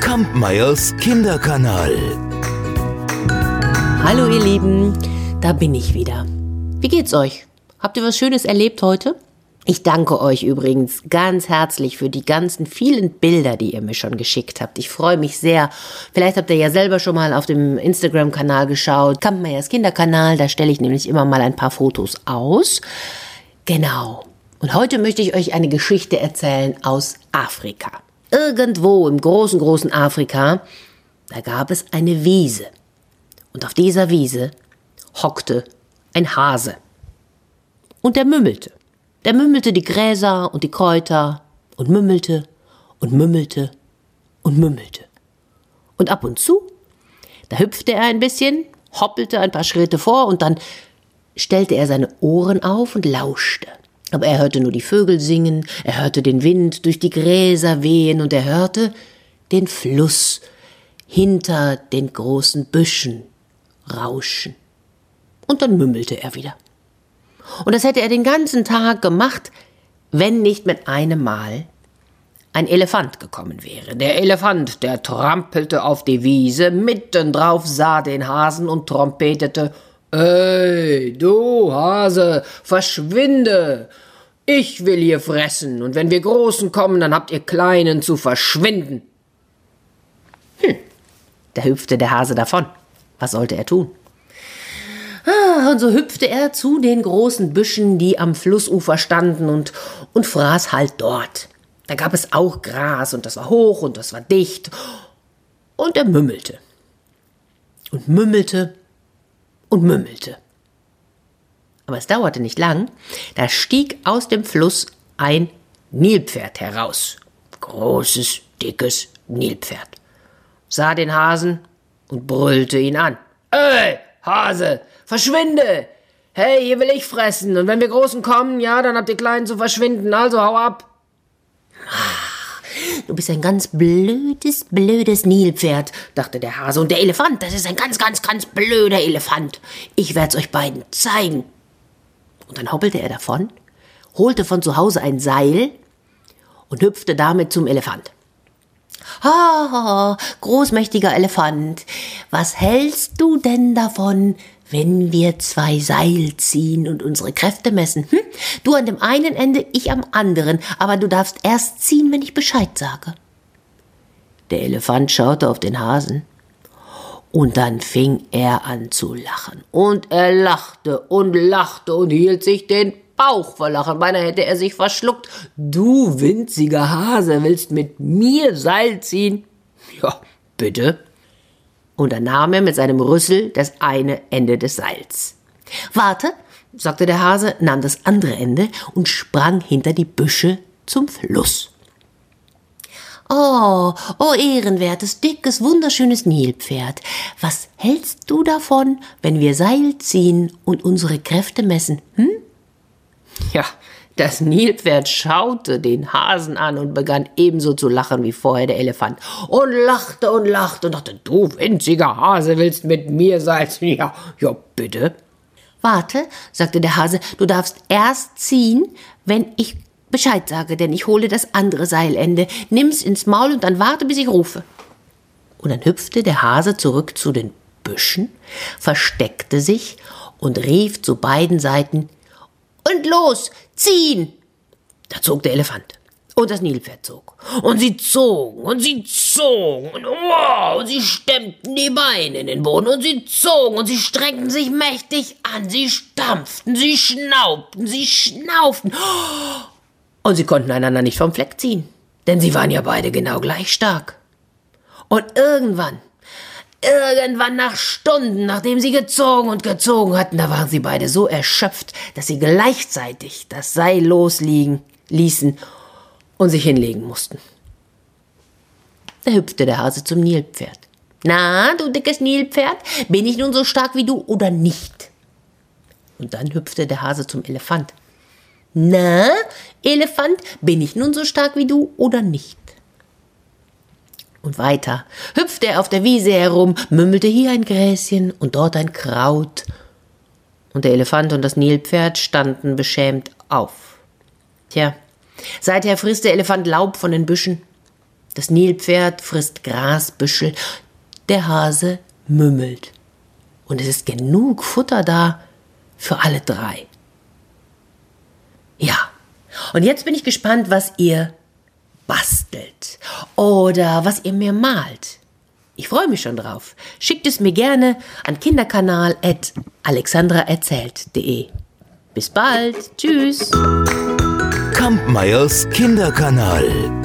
Kampmeyers Kinderkanal. Hallo ihr Lieben, da bin ich wieder. Wie geht's euch? Habt ihr was Schönes erlebt heute? Ich danke euch übrigens ganz herzlich für die ganzen vielen Bilder, die ihr mir schon geschickt habt. Ich freue mich sehr. Vielleicht habt ihr ja selber schon mal auf dem Instagram-Kanal geschaut. Kampmeyers Kinderkanal, da stelle ich nämlich immer mal ein paar Fotos aus. Genau. Und heute möchte ich euch eine Geschichte erzählen aus Afrika. Irgendwo im großen, großen Afrika, da gab es eine Wiese. Und auf dieser Wiese hockte ein Hase. Und der mümmelte. Der mümmelte die Gräser und die Kräuter und mümmelte und mümmelte und mümmelte. Und ab und zu, da hüpfte er ein bisschen, hoppelte ein paar Schritte vor und dann stellte er seine Ohren auf und lauschte. Aber er hörte nur die Vögel singen, er hörte den Wind durch die Gräser wehen und er hörte den Fluss hinter den großen Büschen rauschen. Und dann mümmelte er wieder. Und das hätte er den ganzen Tag gemacht, wenn nicht mit einem Mal ein Elefant gekommen wäre. Der Elefant, der trampelte auf die Wiese, mitten drauf sah den Hasen und trompetete Ey, du Hase, verschwinde! Ich will hier fressen, und wenn wir Großen kommen, dann habt ihr Kleinen zu verschwinden. Hm, da hüpfte der Hase davon. Was sollte er tun? Ah, und so hüpfte er zu den großen Büschen, die am Flussufer standen, und, und fraß halt dort. Da gab es auch Gras, und das war hoch, und das war dicht, und er mümmelte. Und mümmelte und mümmelte. Aber es dauerte nicht lang, da stieg aus dem Fluss ein Nilpferd heraus. Großes, dickes Nilpferd. Sah den Hasen und brüllte ihn an. Ey, Hase, verschwinde! Hey, hier will ich fressen, und wenn wir Großen kommen, ja, dann habt ihr Kleinen zu verschwinden, also hau ab. Ah. Du bist ein ganz blödes, blödes Nilpferd, dachte der Hase. Und der Elefant, das ist ein ganz, ganz, ganz blöder Elefant. Ich werd's euch beiden zeigen. Und dann hoppelte er davon, holte von zu Hause ein Seil und hüpfte damit zum Elefant. Ha, großmächtiger Elefant, was hältst du denn davon, wenn wir zwei Seil ziehen und unsere Kräfte messen? Hm? Du an dem einen Ende, ich am anderen, aber du darfst erst ziehen, wenn ich Bescheid sage. Der Elefant schaute auf den Hasen. Und dann fing er an zu lachen. Und er lachte und lachte und hielt sich den Bauch vor Lachen. Beinahe hätte er sich verschluckt. Du winziger Hase, willst mit mir Seil ziehen? Ja, bitte. Und dann nahm er mit seinem Rüssel das eine Ende des Seils. Warte, sagte der Hase, nahm das andere Ende und sprang hinter die Büsche zum Fluss. Oh, oh ehrenwertes, dickes, wunderschönes Nilpferd, was hältst du davon, wenn wir Seil ziehen und unsere Kräfte messen, hm? Ja, das Nilpferd schaute den Hasen an und begann ebenso zu lachen wie vorher der Elefant. Und lachte und lachte und dachte, du winziger Hase willst mit mir ziehen? Ja, ja, bitte. Warte, sagte der Hase, du darfst erst ziehen, wenn ich Bescheid sage, denn ich hole das andere Seilende. Nimm's ins Maul und dann warte, bis ich rufe. Und dann hüpfte der Hase zurück zu den Büschen, versteckte sich und rief zu beiden Seiten Und los, ziehen! Da zog der Elefant. Und das Nilpferd zog. Und sie zogen und sie zogen und, oh, und sie stemmten die Beine in den Boden und sie zogen und sie streckten sich mächtig an. Sie stampften, sie schnaubten, sie schnauften. Und sie konnten einander nicht vom Fleck ziehen, denn sie waren ja beide genau gleich stark. Und irgendwann, irgendwann nach Stunden, nachdem sie gezogen und gezogen hatten, da waren sie beide so erschöpft, dass sie gleichzeitig das Seil losliegen ließen und sich hinlegen mussten. Da hüpfte der Hase zum Nilpferd. Na, du dickes Nilpferd, bin ich nun so stark wie du oder nicht? Und dann hüpfte der Hase zum Elefant. Na, Elefant, bin ich nun so stark wie du oder nicht? Und weiter hüpfte er auf der Wiese herum, mümmelte hier ein Gräschen und dort ein Kraut. Und der Elefant und das Nilpferd standen beschämt auf. Tja, Seither frisst der Elefant Laub von den Büschen Das Nilpferd frisst Grasbüschel, der Hase mümmelt. Und es ist genug Futter da für alle drei. Ja, und jetzt bin ich gespannt, was ihr bastelt oder was ihr mir malt. Ich freue mich schon drauf. Schickt es mir gerne an kinderkanal.alexandraerzählt.de. Bis bald. Tschüss. Kampmeyers Kinderkanal.